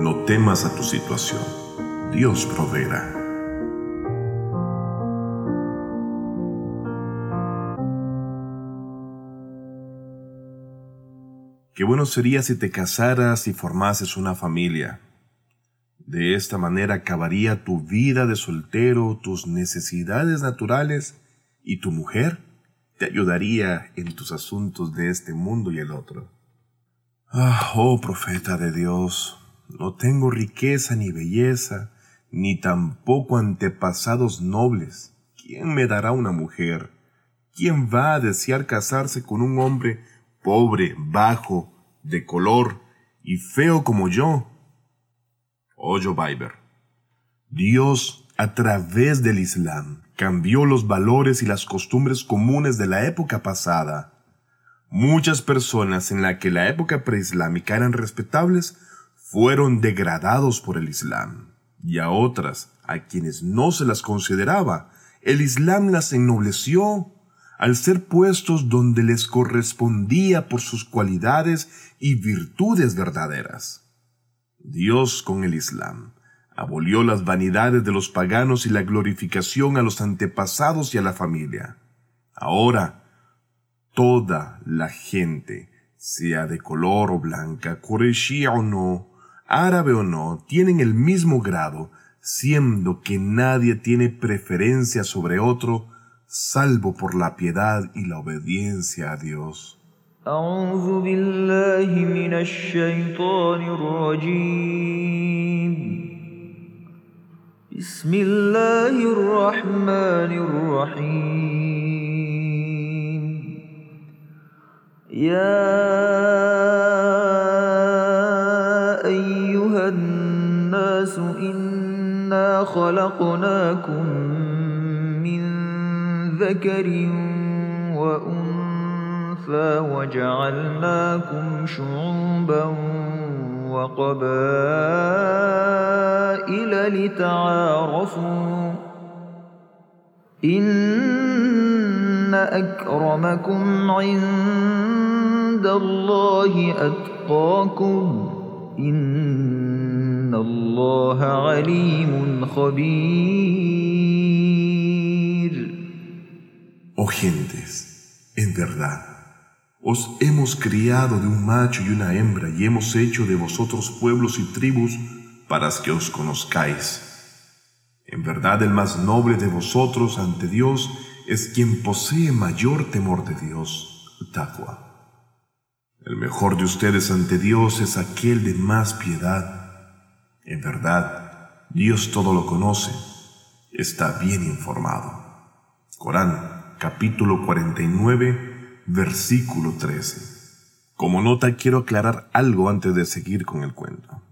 No temas a tu situación. Dios proveerá. Qué bueno sería si te casaras y formases una familia. De esta manera acabaría tu vida de soltero, tus necesidades naturales y tu mujer te ayudaría en tus asuntos de este mundo y el otro. Ah, oh profeta de Dios, no tengo riqueza ni belleza, ni tampoco antepasados nobles. ¿Quién me dará una mujer? ¿Quién va a desear casarse con un hombre pobre, bajo, de color y feo como yo? Oyo Biber. Dios, a través del Islam, cambió los valores y las costumbres comunes de la época pasada. Muchas personas en la que la época preislámica eran respetables fueron degradados por el Islam, y a otras, a quienes no se las consideraba, el Islam las ennobleció al ser puestos donde les correspondía por sus cualidades y virtudes verdaderas. Dios con el Islam abolió las vanidades de los paganos y la glorificación a los antepasados y a la familia. Ahora, toda la gente, sea de color o blanca, coreshía o no, árabe o no, tienen el mismo grado, siendo que nadie tiene preferencia sobre otro, salvo por la piedad y la obediencia a Dios. أعوذ بالله من الشيطان الرجيم بسم الله الرحمن الرحيم يا خلقناكم من ذكر وأنثى وجعلناكم شعوبا وقبائل لتعارفوا إن أكرمكم عند الله أتقاكم إن الله عليم خبير Oh gentes, en verdad, os hemos criado de un macho y una hembra y hemos hecho de vosotros pueblos y tribus para que os conozcáis. En verdad el más noble de vosotros ante Dios es quien posee mayor temor de Dios, Taqwa. El mejor de ustedes ante Dios es aquel de más piedad. en verdad, Dios todo lo conoce, está bien informado. Corán capítulo 49, versículo 13. Como nota quiero aclarar algo antes de seguir con el cuento.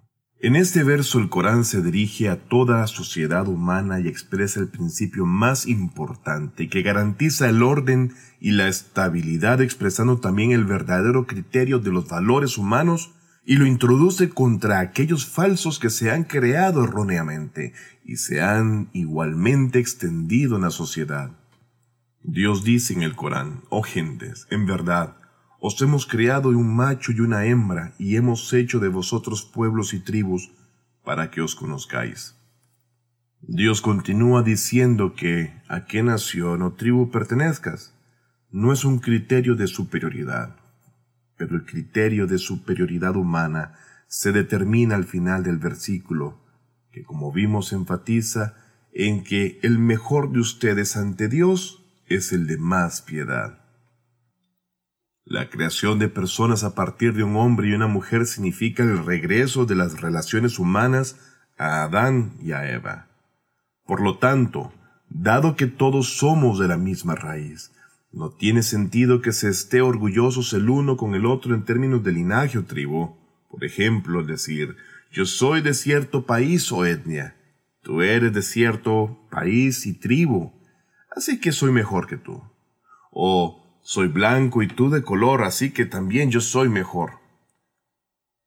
En este verso el Corán se dirige a toda la sociedad humana y expresa el principio más importante que garantiza el orden y la estabilidad expresando también el verdadero criterio de los valores humanos y lo introduce contra aquellos falsos que se han creado erróneamente y se han igualmente extendido en la sociedad. Dios dice en el Corán, oh gentes, en verdad, os hemos creado un macho y una hembra, y hemos hecho de vosotros pueblos y tribus, para que os conozcáis. Dios continúa diciendo que a qué nación o tribu pertenezcas no es un criterio de superioridad, pero el criterio de superioridad humana se determina al final del versículo, que como vimos enfatiza en que el mejor de ustedes ante Dios es el de más piedad. La creación de personas a partir de un hombre y una mujer significa el regreso de las relaciones humanas a Adán y a Eva. Por lo tanto, dado que todos somos de la misma raíz, no tiene sentido que se esté orgullosos el uno con el otro en términos de linaje o tribu. Por ejemplo, decir, yo soy de cierto país o etnia, tú eres de cierto país y tribu, así que soy mejor que tú. O soy blanco y tú de color, así que también yo soy mejor.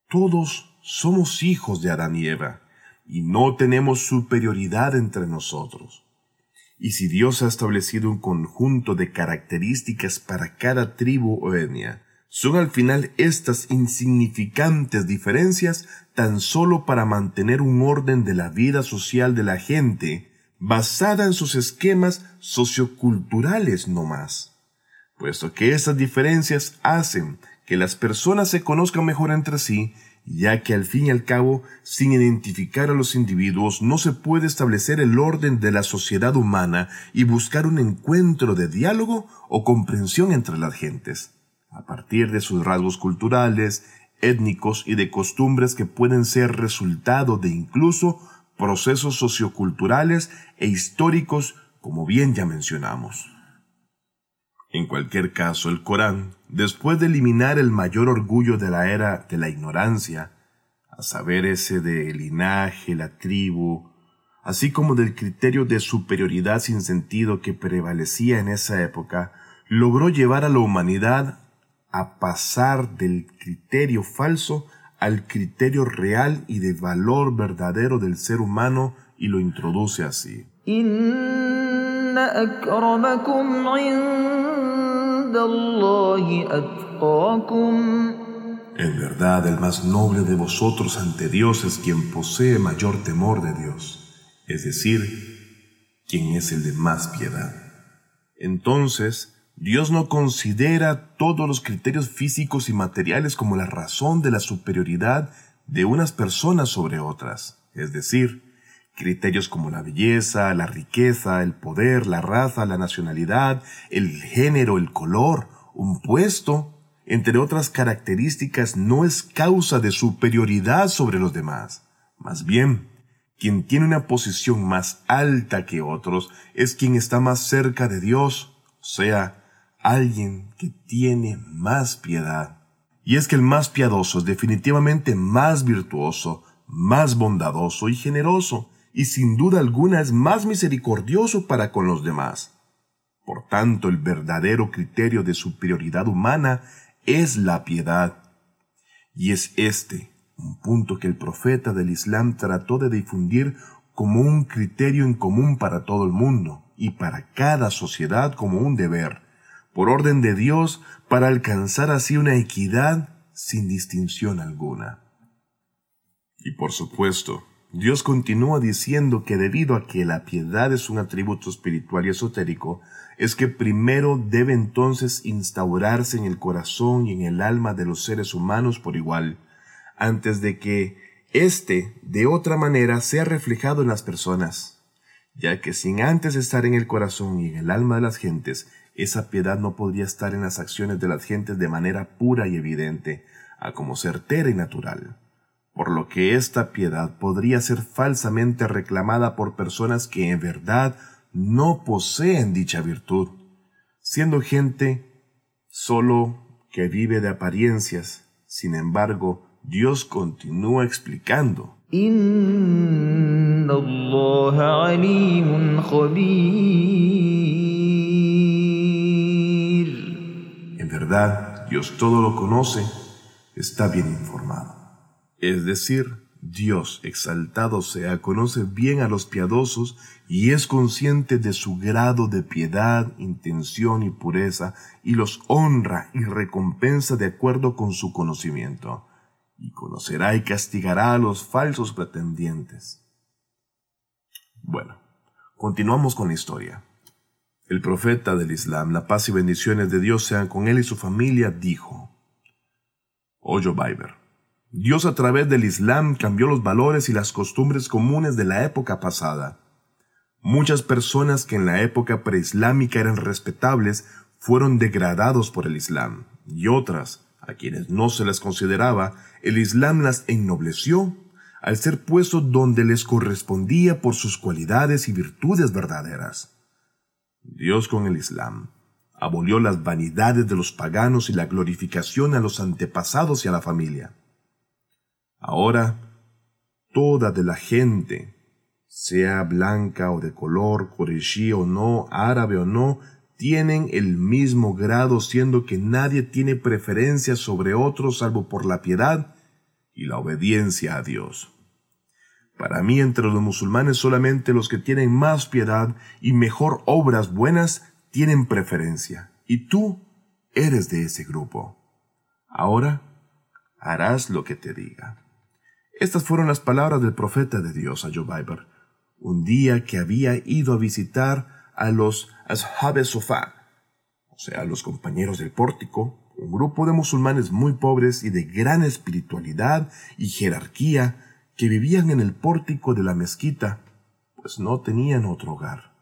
Todos somos hijos de Adán y Eva, y no tenemos superioridad entre nosotros. Y si Dios ha establecido un conjunto de características para cada tribu o etnia, Son al final estas insignificantes diferencias tan solo para mantener un orden de la vida social de la gente basada en sus esquemas socioculturales no más, puesto que esas diferencias hacen que las personas se conozcan mejor entre sí, ya que al fin y al cabo, sin identificar a los individuos, no se puede establecer el orden de la sociedad humana y buscar un encuentro de diálogo o comprensión entre las gentes, a partir de sus rasgos culturales, étnicos y de costumbres que pueden ser resultado de incluso procesos socioculturales e históricos, como bien ya mencionamos. En cualquier caso, el Corán, después de eliminar el mayor orgullo de la era de la ignorancia, a saber ese de linaje, la tribu, así como del criterio de superioridad sin sentido que prevalecía en esa época, logró llevar a la humanidad a pasar del criterio falso al criterio real y de valor verdadero del ser humano y lo introduce así. En verdad, el más noble de vosotros ante Dios es quien posee mayor temor de Dios, es decir, quien es el de más piedad. Entonces, Dios no considera todos los criterios físicos y materiales como la razón de la superioridad de unas personas sobre otras, es decir, criterios como la belleza, la riqueza, el poder, la raza, la nacionalidad, el género, el color, un puesto, entre otras características, no es causa de superioridad sobre los demás. Más bien, quien tiene una posición más alta que otros es quien está más cerca de Dios, o sea, alguien que tiene más piedad. Y es que el más piadoso es definitivamente más virtuoso, más bondadoso y generoso, y sin duda alguna es más misericordioso para con los demás. Por tanto, el verdadero criterio de superioridad humana es la piedad. Y es este un punto que el profeta del Islam trató de difundir como un criterio en común para todo el mundo y para cada sociedad como un deber por orden de Dios, para alcanzar así una equidad sin distinción alguna. Y por supuesto, Dios continúa diciendo que debido a que la piedad es un atributo espiritual y esotérico, es que primero debe entonces instaurarse en el corazón y en el alma de los seres humanos por igual, antes de que éste de otra manera sea reflejado en las personas, ya que sin antes estar en el corazón y en el alma de las gentes, esa piedad no podría estar en las acciones de las gentes de manera pura y evidente, a como certera y natural, por lo que esta piedad podría ser falsamente reclamada por personas que en verdad no poseen dicha virtud, siendo gente solo que vive de apariencias. Sin embargo, Dios continúa explicando. Dios todo lo conoce, está bien informado. Es decir, Dios exaltado sea, conoce bien a los piadosos y es consciente de su grado de piedad, intención y pureza, y los honra y recompensa de acuerdo con su conocimiento, y conocerá y castigará a los falsos pretendientes. Bueno, continuamos con la historia. El profeta del Islam, la paz y bendiciones de Dios sean con él y su familia, dijo, Oyo Biber, Dios a través del Islam cambió los valores y las costumbres comunes de la época pasada. Muchas personas que en la época preislámica eran respetables fueron degradados por el Islam, y otras, a quienes no se les consideraba, el Islam las ennobleció al ser puestos donde les correspondía por sus cualidades y virtudes verdaderas. Dios con el Islam abolió las vanidades de los paganos y la glorificación a los antepasados y a la familia. Ahora, toda de la gente, sea blanca o de color, coreshi o no, árabe o no, tienen el mismo grado, siendo que nadie tiene preferencia sobre otro salvo por la piedad y la obediencia a Dios. Para mí entre los musulmanes solamente los que tienen más piedad y mejor obras buenas tienen preferencia, y tú eres de ese grupo. Ahora harás lo que te diga. Estas fueron las palabras del profeta de Dios a Jobiber, un día que había ido a visitar a los Ashab Sofá, o sea, los compañeros del pórtico, un grupo de musulmanes muy pobres y de gran espiritualidad y jerarquía que vivían en el pórtico de la mezquita, pues no tenían otro hogar.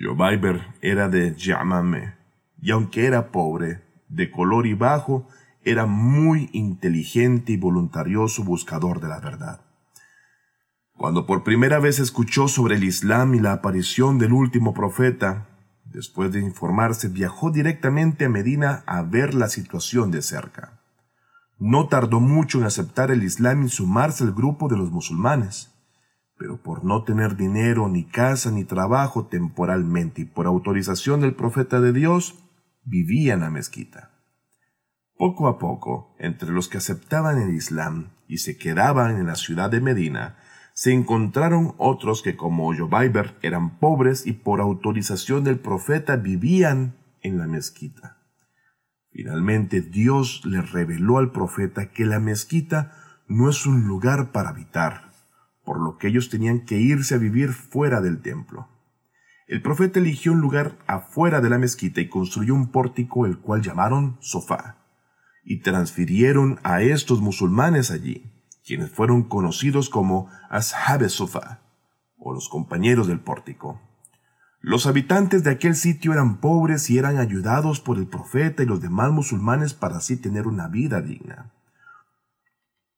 Jobiber era de Yamame, y aunque era pobre, de color y bajo, era muy inteligente y voluntarioso buscador de la verdad. Cuando por primera vez escuchó sobre el Islam y la aparición del último profeta, después de informarse viajó directamente a Medina a ver la situación de cerca. No tardó mucho en aceptar el Islam y sumarse al grupo de los musulmanes, pero por no tener dinero, ni casa, ni trabajo temporalmente y por autorización del profeta de Dios, vivía en la mezquita. Poco a poco, entre los que aceptaban el Islam y se quedaban en la ciudad de Medina, se encontraron otros que como Jobaiber eran pobres y por autorización del profeta vivían en la mezquita. Finalmente Dios le reveló al profeta que la mezquita no es un lugar para habitar, por lo que ellos tenían que irse a vivir fuera del templo. El profeta eligió un lugar afuera de la mezquita y construyó un pórtico el cual llamaron Sofá, y transfirieron a estos musulmanes allí quienes fueron conocidos como Ashab Sufa, o los compañeros del pórtico. Los habitantes de aquel sitio eran pobres y eran ayudados por el profeta y los demás musulmanes para así tener una vida digna.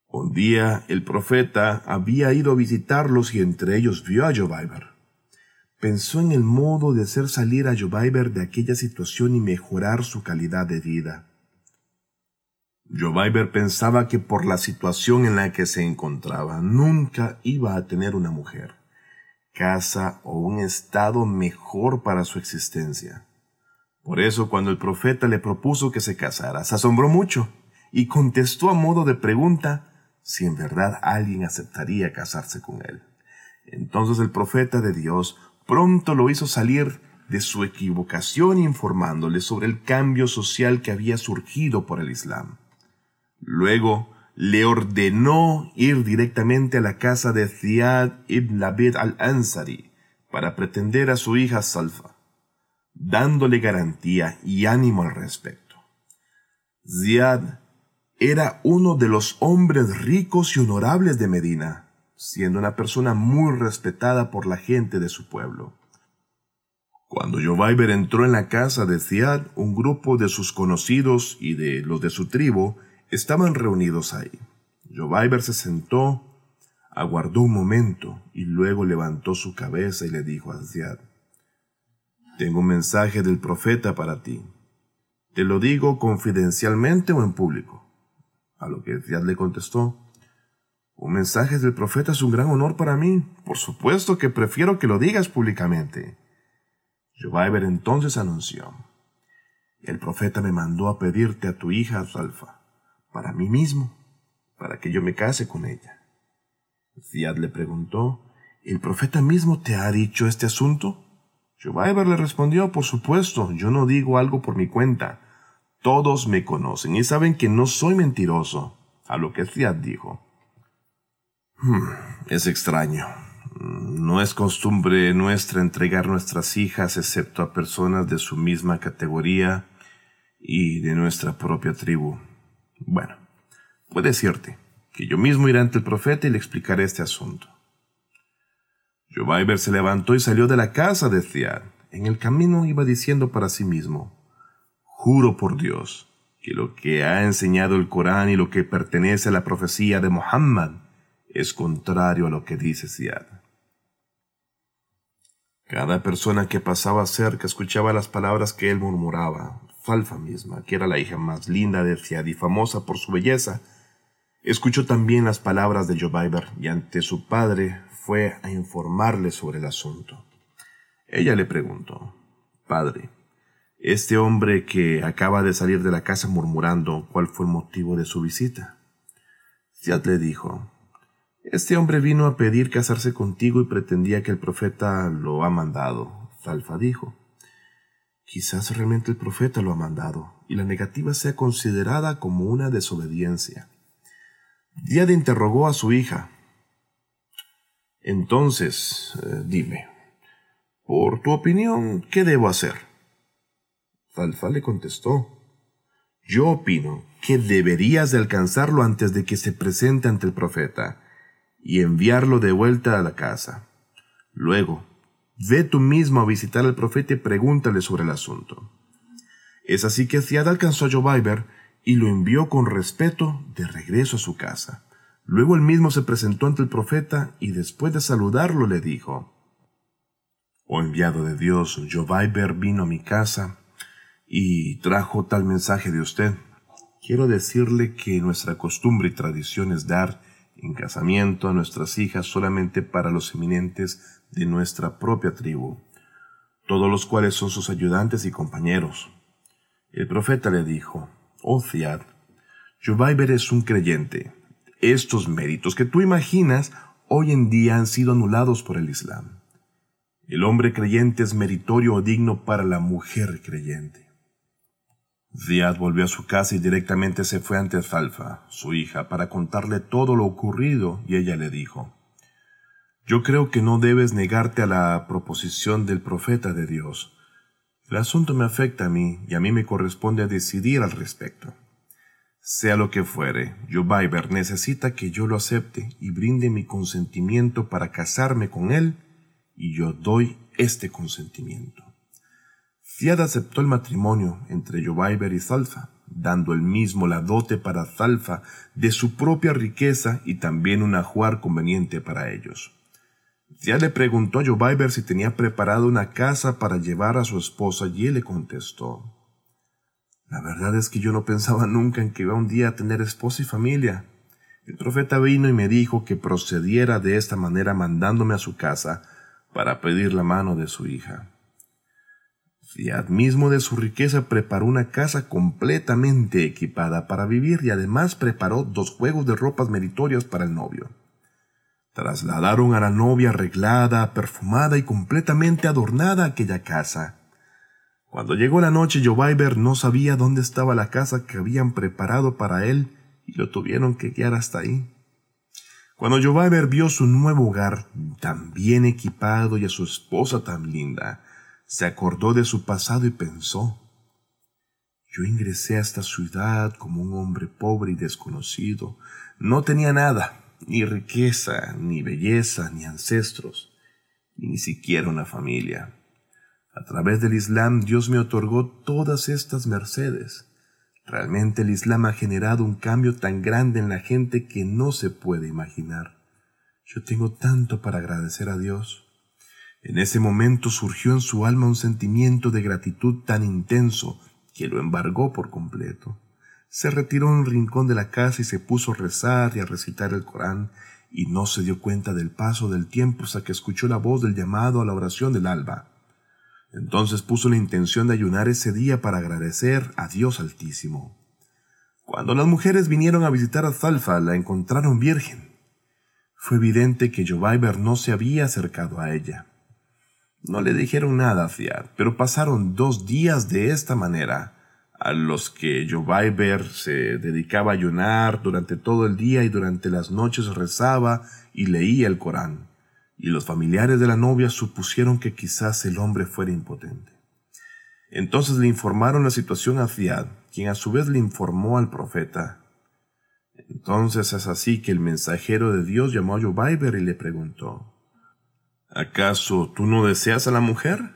Un día el profeta había ido a visitarlos y entre ellos vio a Jobaiber. Pensó en el modo de hacer salir a Jobaiber de aquella situación y mejorar su calidad de vida. Jobaiber pensaba que por la situación en la que se encontraba nunca iba a tener una mujer, casa o un estado mejor para su existencia. Por eso cuando el profeta le propuso que se casara, se asombró mucho y contestó a modo de pregunta si en verdad alguien aceptaría casarse con él. Entonces el profeta de Dios pronto lo hizo salir de su equivocación informándole sobre el cambio social que había surgido por el Islam. Luego le ordenó ir directamente a la casa de Ziad ibn Labid al-Ansari para pretender a su hija Salfa, dándole garantía y ánimo al respecto. Ziad era uno de los hombres ricos y honorables de Medina, siendo una persona muy respetada por la gente de su pueblo. Cuando Jobaiber entró en la casa de Ziad, un grupo de sus conocidos y de los de su tribu Estaban reunidos ahí. Jobaiber se sentó, aguardó un momento y luego levantó su cabeza y le dijo a Ziad, Tengo un mensaje del profeta para ti. ¿Te lo digo confidencialmente o en público? A lo que Ziad le contestó, Un mensaje del profeta es un gran honor para mí. Por supuesto que prefiero que lo digas públicamente. Jobaiber entonces anunció, El profeta me mandó a pedirte a tu hija Zalfa para mí mismo, para que yo me case con ella. Ziad le preguntó, ¿el profeta mismo te ha dicho este asunto? Jobaiber le respondió, por supuesto, yo no digo algo por mi cuenta. Todos me conocen y saben que no soy mentiroso. A lo que Ziad dijo. Hmm, es extraño. No es costumbre nuestra entregar nuestras hijas excepto a personas de su misma categoría y de nuestra propia tribu. Bueno, puede decirte que yo mismo iré ante el profeta y le explicaré este asunto. Jobaiber se levantó y salió de la casa de Ziad. En el camino iba diciendo para sí mismo, Juro por Dios que lo que ha enseñado el Corán y lo que pertenece a la profecía de Muhammad es contrario a lo que dice Ziad. Cada persona que pasaba cerca escuchaba las palabras que él murmuraba, Falfa misma, que era la hija más linda de Ziad y famosa por su belleza, escuchó también las palabras de Jobaiber y ante su padre fue a informarle sobre el asunto. Ella le preguntó, Padre, este hombre que acaba de salir de la casa murmurando, ¿cuál fue el motivo de su visita? Ziad le dijo, Este hombre vino a pedir casarse contigo y pretendía que el profeta lo ha mandado. Falfa dijo, Quizás realmente el profeta lo ha mandado y la negativa sea considerada como una desobediencia. Diad interrogó a su hija. Entonces, eh, dime, por tu opinión, ¿qué debo hacer? Falfa le contestó. Yo opino que deberías de alcanzarlo antes de que se presente ante el profeta y enviarlo de vuelta a la casa. Luego, ve tú mismo a visitar al profeta y pregúntale sobre el asunto. Es así que Ziad alcanzó a Jobaiber y lo envió con respeto de regreso a su casa. Luego él mismo se presentó ante el profeta y después de saludarlo le dijo, Oh enviado de Dios, Jobaiber vino a mi casa y trajo tal mensaje de usted. Quiero decirle que nuestra costumbre y tradición es dar en casamiento a nuestras hijas solamente para los eminentes de nuestra propia tribu, todos los cuales son sus ayudantes y compañeros. El profeta le dijo, Oh Ziad, Jobaiber es un creyente. Estos méritos que tú imaginas hoy en día han sido anulados por el Islam. El hombre creyente es meritorio o digno para la mujer creyente. Ziad volvió a su casa y directamente se fue ante Zalfa, su hija, para contarle todo lo ocurrido, y ella le dijo, Yo creo que no debes negarte a la proposición del profeta de Dios. El asunto me afecta a mí, y a mí me corresponde decidir al respecto. Sea lo que fuere, Jobaiber necesita que yo lo acepte y brinde mi consentimiento para casarme con él, y yo doy este consentimiento. Fiad aceptó el matrimonio entre Jobaiber y Zalfa, dando él mismo la dote para Zalfa de su propia riqueza y también un ajuar conveniente para ellos. Fiad le preguntó a Jobaiber si tenía preparado una casa para llevar a su esposa y él le contestó, La verdad es que yo no pensaba nunca en que iba un día a tener esposa y familia. El profeta vino y me dijo que procediera de esta manera mandándome a su casa para pedir la mano de su hija. Fiat mismo de su riqueza preparó una casa completamente equipada para vivir y además preparó dos juegos de ropas meritorias para el novio. Trasladaron a la novia arreglada, perfumada y completamente adornada a aquella casa. Cuando llegó la noche, Jobaiber no sabía dónde estaba la casa que habían preparado para él y lo tuvieron que guiar hasta ahí. Cuando Jobaiber vio su nuevo hogar tan bien equipado y a su esposa tan linda, se acordó de su pasado y pensó, yo ingresé a esta ciudad como un hombre pobre y desconocido. No tenía nada, ni riqueza, ni belleza, ni ancestros, ni siquiera una familia. A través del Islam Dios me otorgó todas estas mercedes. Realmente el Islam ha generado un cambio tan grande en la gente que no se puede imaginar. Yo tengo tanto para agradecer a Dios. En ese momento surgió en su alma un sentimiento de gratitud tan intenso que lo embargó por completo. Se retiró a un rincón de la casa y se puso a rezar y a recitar el Corán, y no se dio cuenta del paso del tiempo hasta que escuchó la voz del llamado a la oración del alba. Entonces puso la intención de ayunar ese día para agradecer a Dios Altísimo. Cuando las mujeres vinieron a visitar a Zalfa, la encontraron virgen. Fue evidente que Jobaiber no se había acercado a ella. No le dijeron nada a Fiat, pero pasaron dos días de esta manera, a los que Jobaiber se dedicaba a ayunar durante todo el día y durante las noches rezaba y leía el Corán, y los familiares de la novia supusieron que quizás el hombre fuera impotente. Entonces le informaron la situación a Fiat, quien a su vez le informó al profeta. Entonces es así que el mensajero de Dios llamó a Jobaiber y le preguntó, ¿Acaso tú no deseas a la mujer?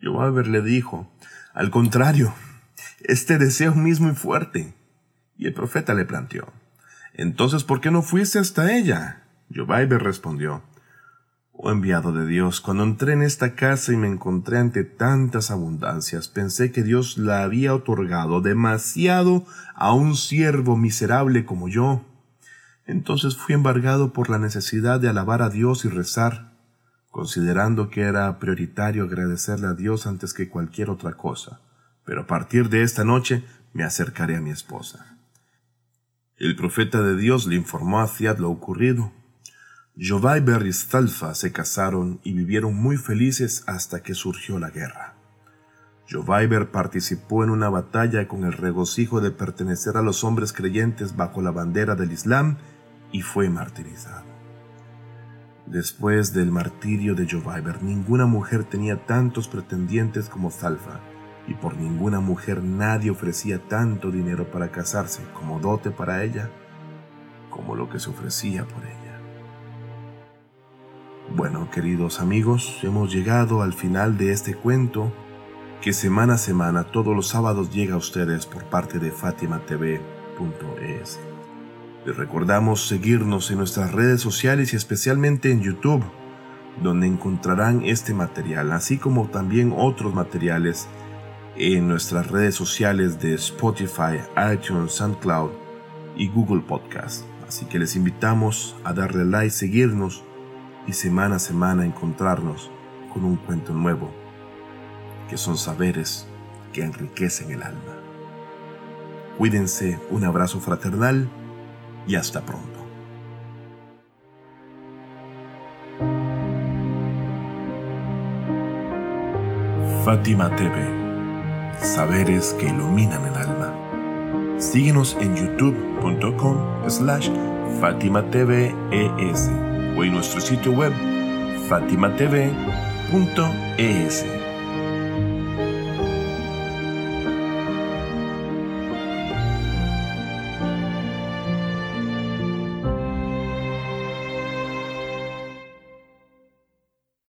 Joaber le dijo, al contrario, este deseo mismo y fuerte. Y el profeta le planteó, entonces, ¿por qué no fuiste hasta ella? Joaber respondió, Oh enviado de Dios, cuando entré en esta casa y me encontré ante tantas abundancias, pensé que Dios la había otorgado demasiado a un siervo miserable como yo. Entonces fui embargado por la necesidad de alabar a Dios y rezar, considerando que era prioritario agradecerle a Dios antes que cualquier otra cosa. Pero a partir de esta noche me acercaré a mi esposa. El profeta de Dios le informó a Ziad lo ocurrido. Jovaiber y Stalfa se casaron y vivieron muy felices hasta que surgió la guerra. Jovaiber participó en una batalla con el regocijo de pertenecer a los hombres creyentes bajo la bandera del Islam y fue martirizado. Después del martirio de Jovaiber, ninguna mujer tenía tantos pretendientes como Zalfa, y por ninguna mujer nadie ofrecía tanto dinero para casarse como dote para ella, como lo que se ofrecía por ella. Bueno, queridos amigos, hemos llegado al final de este cuento que semana a semana, todos los sábados, llega a ustedes por parte de fatimatv.es. Les recordamos seguirnos en nuestras redes sociales y especialmente en YouTube, donde encontrarán este material, así como también otros materiales en nuestras redes sociales de Spotify, iTunes, SoundCloud y Google Podcast. Así que les invitamos a darle like, seguirnos y semana a semana encontrarnos con un cuento nuevo, que son saberes que enriquecen el alma. Cuídense, un abrazo fraternal y hasta pronto. Fátima TV saberes que iluminan el alma. Síguenos en youtube.com slash fatimatves o en nuestro sitio web fatimatv.es.